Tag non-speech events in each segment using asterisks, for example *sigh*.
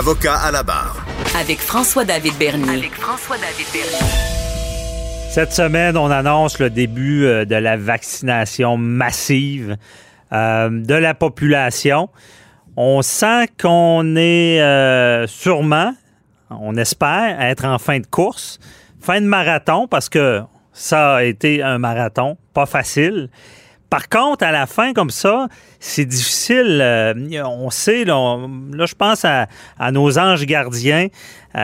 Avocat à la barre. Avec François-David Bernier. Avec François-David Bernier. Cette semaine, on annonce le début euh, de la vaccination massive euh, de la population. On sent qu'on est euh, sûrement, on espère, être en fin de course, fin de marathon, parce que ça a été un marathon, pas facile. Par contre, à la fin, comme ça, c'est difficile. Euh, on sait, là, je pense à, nos anges gardiens,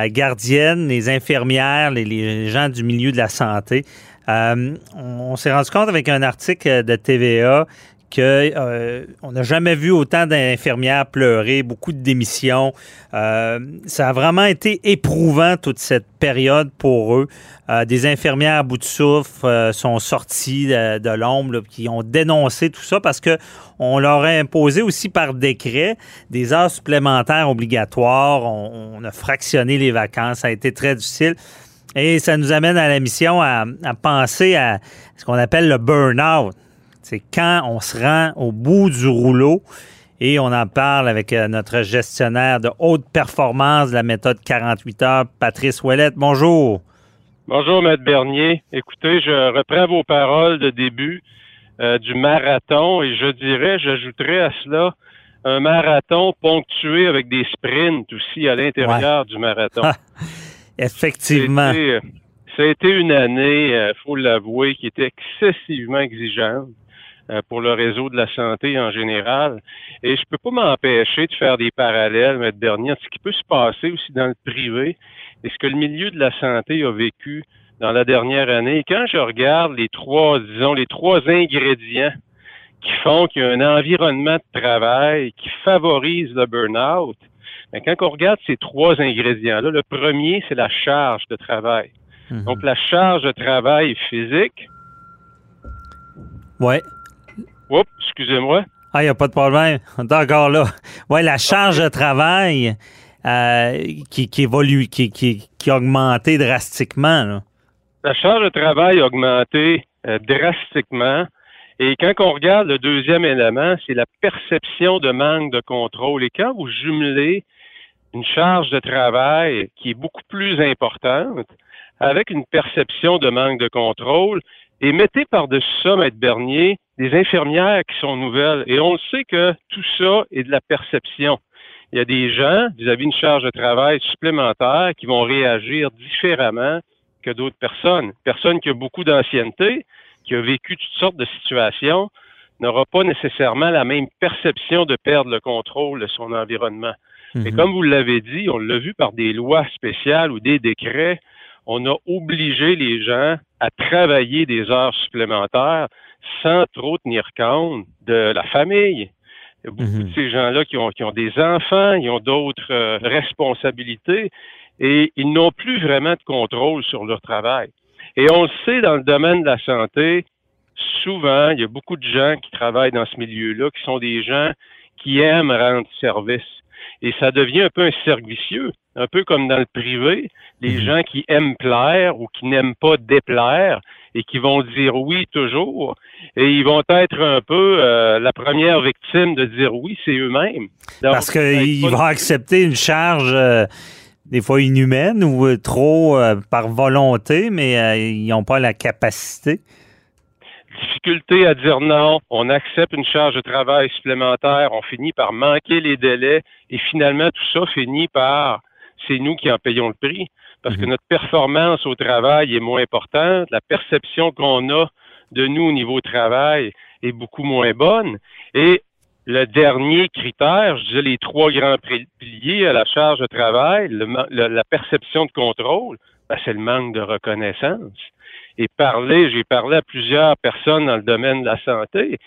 gardiennes, les infirmières, les, gens du milieu de la santé. Euh, on s'est rendu compte avec un article de TVA qu'on euh, n'a jamais vu autant d'infirmières pleurer, beaucoup de démissions. Euh, ça a vraiment été éprouvant toute cette période pour eux. Euh, des infirmières à bout de souffle sont sorties de, l'ombre, qui ont dénoncé tout ça parce que on leur a imposé aussi par décret des heures supplémentaires obligatoires. On, a fractionné les vacances. Ça a été très difficile. Et ça nous amène à la mission à penser à ce qu'on appelle le burn-out. C'est quand on se rend au bout du rouleau et on en parle avec euh, notre gestionnaire de haute performance de la méthode 48 heures, Patrice Ouellette. Bonjour. Bonjour, Maître Bernier. Écoutez, je reprends vos paroles de début euh, du marathon et je dirais, j'ajouterais à cela un marathon ponctué avec des sprints aussi à l'intérieur du marathon. *laughs* Effectivement. Ça a, été, une année, il euh, faut l'avouer, qui était excessivement exigeante. Euh, pour le réseau de la santé en général. Et je peux pas m'empêcher de faire des parallèles, mais dernier, ce qui peut se passer aussi dans le privé et ce que le milieu de la santé a vécu dans la dernière année. Et quand je regarde les trois, disons, les trois ingrédients qui font qu'il y a un environnement de travail qui favorise le burn-out, ben, quand on regarde ces trois ingrédients-là, le premier, c'est la charge de travail. Mhm. Donc, la charge de travail physique. Ouais. Excusez-moi. Ah, il n'y a pas de problème. On est encore là. Oui, la charge de travail euh, qui, évolue, qui, qui, qui, a augmenté drastiquement. La charge de travail a augmenté euh, drastiquement. Et quand on regarde le deuxième élément, c'est la perception de manque de contrôle. Et quand vous jumelez une charge de travail qui est beaucoup plus importante avec une perception de manque de contrôle, et mettez par-dessus ça, Maître Bernier, des infirmières qui sont nouvelles. Et on le sait que tout ça est de la perception. Il y a des gens, vis-à-vis une charge de travail supplémentaire, qui vont réagir différemment que d'autres personnes. Personne qui a beaucoup d'ancienneté, qui a vécu toutes sortes de situations, n'aura pas nécessairement la même perception de perdre le contrôle de son environnement. Et mhm. comme vous l'avez dit, on l'a vu par des lois spéciales ou des décrets, on a obligé les gens à travailler des heures supplémentaires sans trop tenir compte de la famille. Il y a beaucoup mhm. de ces gens-là qui ont, qui ont des enfants, ils ont d'autres euh, responsabilités et ils n'ont plus vraiment de contrôle sur leur travail. Et on le sait dans le domaine de la santé, souvent, il y a beaucoup de gens qui travaillent dans ce milieu-là qui sont des gens qui aiment rendre service. Et ça devient un peu un cercle vicieux, un peu comme dans le privé, les mhm. gens qui aiment plaire ou qui n'aiment pas déplaire et qui vont dire oui toujours, et ils vont être un peu euh, la première victime de dire oui, c'est eux-mêmes. Parce qu'ils vont accepter une charge euh, des fois inhumaine ou euh, trop par volonté, mais ils n'ont pas la capacité difficulté à dire non, on accepte une charge de travail supplémentaire, on finit par manquer les délais et finalement tout ça finit par c'est nous qui en payons le prix parce que mhm. notre performance au travail est moins importante, la perception qu'on a de nous au niveau travail est beaucoup moins bonne et le dernier critère, je disais les trois grands piliers à la charge de travail, la perception de contrôle, ben, c'est le manque de reconnaissance et parler, j'ai parlé à plusieurs personnes dans le domaine de la santé,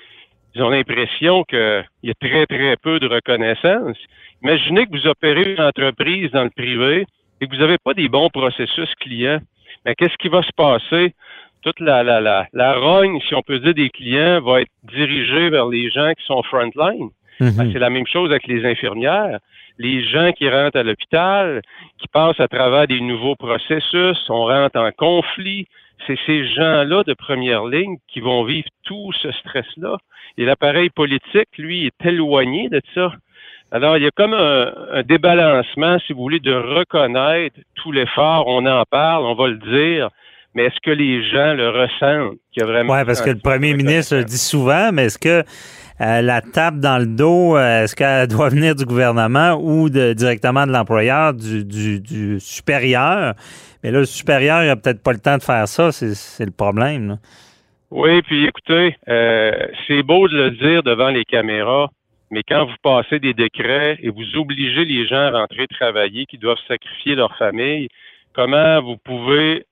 ils ont l'impression qu'il y a très, très peu de reconnaissance. Imaginez que vous opérez une entreprise dans le privé et que vous n'avez pas des bons processus clients. Mais qu'est-ce qui va se passer? Toute la, la, la, la rogne, si on peut dire, des clients va être dirigée vers les gens qui sont frontline. Mhm. Ben, c'est la même chose avec les infirmières. Les gens qui rentrent à l'hôpital, qui passent à travers des nouveaux processus, on rentre en conflit. C'est ces gens-là de première ligne qui vont vivre tout ce stress-là. Et l'appareil politique, lui, est éloigné de ça. Alors, il y a comme un, un, débalancement, si vous voulez, de reconnaître tout l'effort. On en parle, on va le dire, mais est-ce que les gens le ressentent? Oui, parce que le premier ministre le dit souvent, mais est-ce que euh, la tape dans le dos, euh, est-ce qu'elle doit *laughs* venir du gouvernement ou de, directement de l'employeur, du, du, du, supérieur? Mais là, le supérieur, il n'a peut-être pas le temps de faire ça, c'est le problème. Là. Oui, puis écoutez, euh, c'est beau de le dire devant les caméras, mais quand vous passez des décrets et vous obligez les gens à rentrer travailler, qui doivent sacrifier leur famille, comment vous pouvez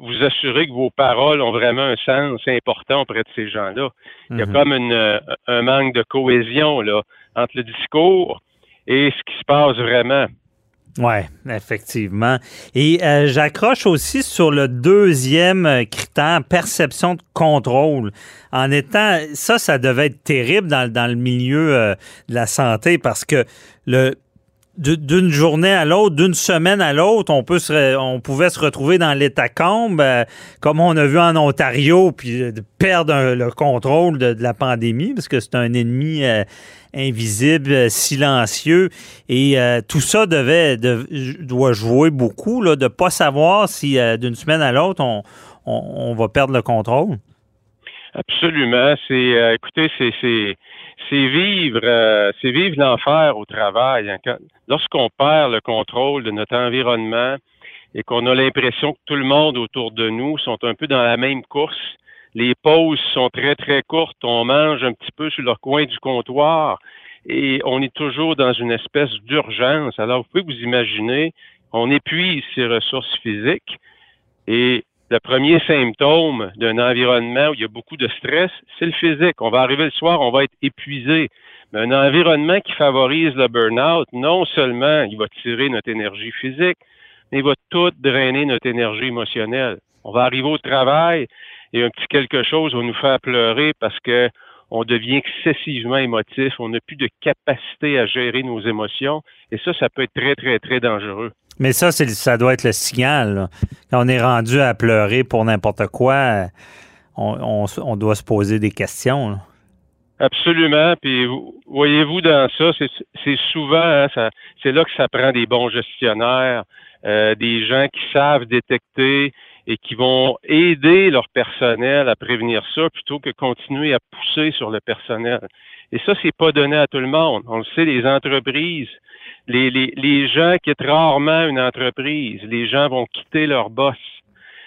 vous assurer que vos paroles ont vraiment un sens important auprès de ces gens-là. Il y a Mhm. comme une, euh, un manque de cohésion là, entre le discours et ce qui se passe vraiment. Oui, effectivement. Et euh, j'accroche aussi sur le deuxième euh, critère, perception de contrôle. En étant, ça, ça devait être terrible dans, dans le milieu euh, de la santé parce que le d'une journée à l'autre, d'une semaine à l'autre, on peut se, on pouvait se retrouver dans l'étacombe, euh, comme on a vu en Ontario, puis de perdre le contrôle de, la pandémie, parce que c'est un ennemi euh, invisible, silencieux, et euh, tout ça devait de, doit jouer beaucoup, là, de pas savoir si euh, d'une semaine à l'autre on, on, va perdre le contrôle. Absolument. C'est, euh, écoutez, c'est, c'est, vivre, euh, c'est vivre l'enfer au travail. Hein. Lorsqu'on perd le contrôle de notre environnement et qu'on a l'impression que tout le monde autour de nous sont un peu dans la même course, les pauses sont très très courtes, on mange un petit peu sur le coin du comptoir et on est toujours dans une espèce d'urgence. Alors vous pouvez vous imaginer, on épuise ses ressources physiques et le premier symptôme d'un environnement où il y a beaucoup de stress, c'est le physique. On va arriver le soir, on va être épuisé. Mais un environnement qui favorise le burn-out, non seulement il va tirer notre énergie physique, mais il va tout drainer notre énergie émotionnelle. On va arriver au travail et un petit quelque chose va nous faire pleurer parce que on devient excessivement émotif, on n'a plus de capacité à gérer nos émotions et ça, ça peut être très, très, très dangereux. Mais ça, ça doit être le signal. Là. Quand on est rendu à pleurer pour n'importe quoi, on, doit se poser des questions. Absolument. Puis voyez-vous dans ça, c'est, souvent, hein, c'est là que ça prend des bons gestionnaires, euh, des gens qui savent détecter et qui vont aider leur personnel à prévenir ça plutôt que continuer à pousser sur le personnel. Et ça, c'est pas donné à tout le monde. On le sait, les entreprises, les, les, les gens quittent rarement une entreprise. Les gens vont quitter leur boss.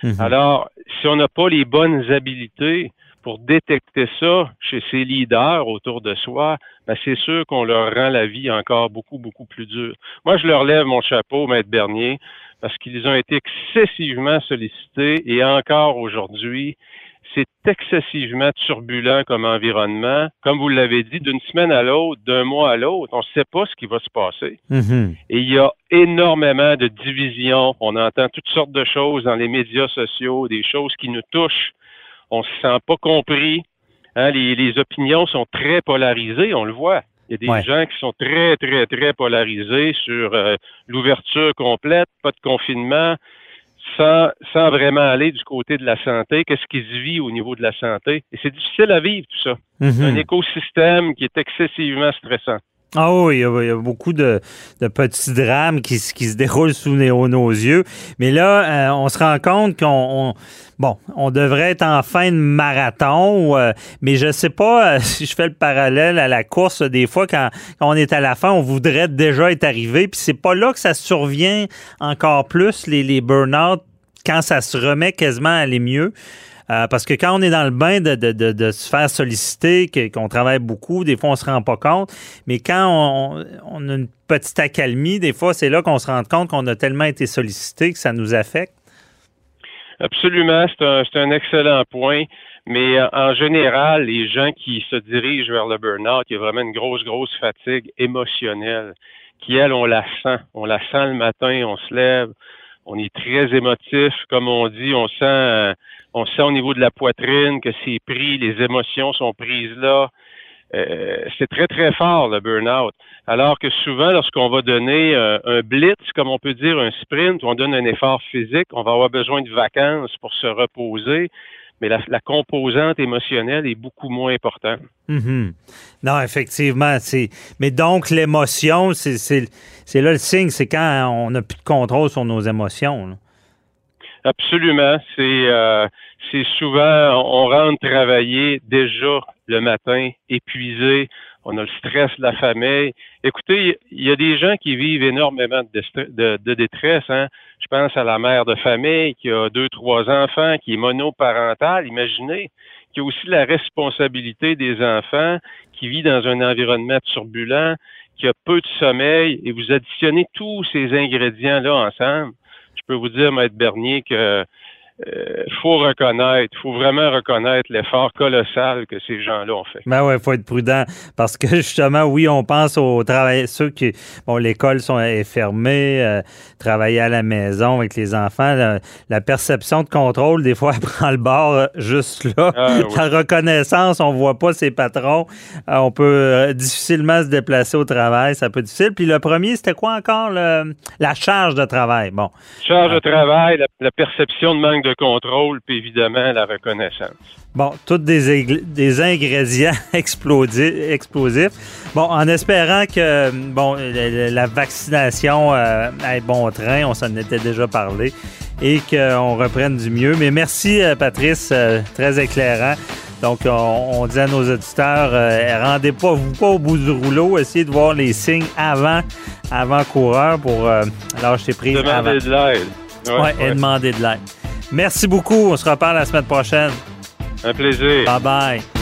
Mm-hmm. Alors, si on n'a pas les bonnes habiletés pour détecter ça chez ces leaders autour de soi, ben c'est sûr qu'on leur rend la vie encore beaucoup, beaucoup plus dure. Moi, je leur lève mon chapeau, Maître Bernier, parce qu'ils ont été excessivement sollicités et encore aujourd'hui, c'est excessivement turbulent comme environnement. Comme vous l'avez dit, d'une semaine à l'autre, d'un mois à l'autre, on ne sait pas ce qui va se passer. Mm-hmm. Et il y a énormément de divisions. On entend toutes sortes de choses dans les médias sociaux, des choses qui nous touchent. On ne se sent pas compris. Hein, les, les, opinions sont très polarisées, on le voit. Il y a des ouais. gens qui sont très, très, très polarisés sur euh, l'ouverture complète, pas de confinement, sans, sans vraiment aller du côté de la santé, qu'est-ce qui se vit au niveau de la santé? Et c'est difficile à vivre, tout ça. C'est un écosystème qui est excessivement stressant. Ah oui, il y, a, il y a beaucoup de, de, petits drames qui, qui se déroulent sous nos, nos yeux. Mais là, euh, on se rend compte qu'on... On, bon, on devrait être en fin de marathon, euh, mais je sais pas euh, *laughs* si je fais le parallèle à la course. Des fois, quand, quand on est à la fin, on voudrait déjà être arrivé. Puis c'est pas là que ça survient encore plus, les, les burn-out, quand ça se remet quasiment à aller mieux. Euh, parce que quand on est dans le bain de, de, de, de se faire solliciter, qu'on travaille beaucoup, des fois on se rend pas compte. Mais quand on, on a une petite accalmie, des fois c'est là qu'on se rend compte qu'on a tellement été sollicité que ça nous affecte. Absolument, c'est un, un, excellent point. Mais en général, les gens qui se dirigent vers le burn-out, il y a vraiment une grosse, grosse fatigue émotionnelle. qui, elle, on la sent. On la sent le matin, on se lève, on est très émotif, comme on dit, on sent, euh, on sent au niveau de la poitrine que c'est pris, les émotions sont prises là. Euh, c'est très, très fort, le burn-out. Alors que souvent, lorsqu'on va donner euh, un blitz, comme on peut dire un sprint, on donne un effort physique, on va avoir besoin de vacances pour se reposer mais la, composante émotionnelle est beaucoup moins importante. Mm-hmm. Non, effectivement. Mais donc, l'émotion, c'est là le signe, c'est quand on n'a plus de contrôle sur nos émotions. Absolument. Euh, c'est souvent, on rentre travailler déjà le matin, épuisé, on a le stress de la famille. Écoutez, il y a des gens qui vivent énormément de, détresse. Hein. Je pense à la mère de famille qui a deux, trois enfants, qui est monoparentale. Imaginez, qui a aussi la responsabilité des enfants, qui vit dans un environnement turbulent, qui a peu de sommeil, et vous additionnez tous ces ingrédients-là ensemble. Je peux vous dire, Maître Bernier, que euh, faut reconnaître, faut vraiment reconnaître l'effort colossal que ces gens-là ont fait. Ben ouais, faut être prudent parce que justement, oui, on pense aux travailleurs, ceux qui, bon, l'école sont est fermée, euh, travailler à la maison avec les enfants, la, perception de contrôle, des fois, *laughs* elle prend le bord euh, juste là. Ah, la reconnaissance, on voit pas ses patrons, on peut difficilement se déplacer au travail, ça peut être difficile. Puis le premier, c'était quoi encore, la charge de travail? Bon. Charge de travail, la perception de manque de contrôle, puis évidemment la reconnaissance. Bon, tous des, des ingrédients *laughs* explosifs. Bon, en espérant que bon la, vaccination euh, ait bon train, on s'en était déjà parlé, et qu'on reprenne du mieux. Mais merci, euh, Patrice, euh, très éclairant. Donc, on, dit à nos auditeurs, rendez pas vous pas au bout du rouleau, essayez de voir les signes avant, avant coureur pour lâcher prise. Demander de l'aide. Oui, et demander de l'aide. Merci beaucoup. On se reparle la semaine prochaine. Un plaisir. Bye bye.